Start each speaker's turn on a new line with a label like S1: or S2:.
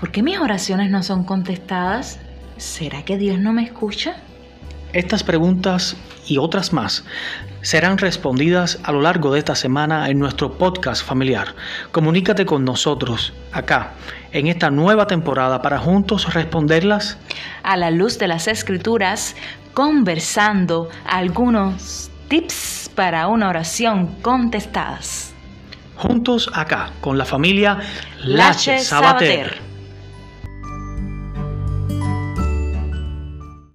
S1: ¿Por qué mis oraciones no son contestadas? ¿Será que Dios no me escucha?
S2: Estas preguntas y otras más serán respondidas a lo largo de esta semana en nuestro podcast familiar. Comunícate con nosotros acá en esta nueva temporada para juntos responderlas
S1: a la luz de las escrituras, conversando algunos tips para una oración contestadas.
S2: Juntos acá con la familia
S1: Lache Sabater.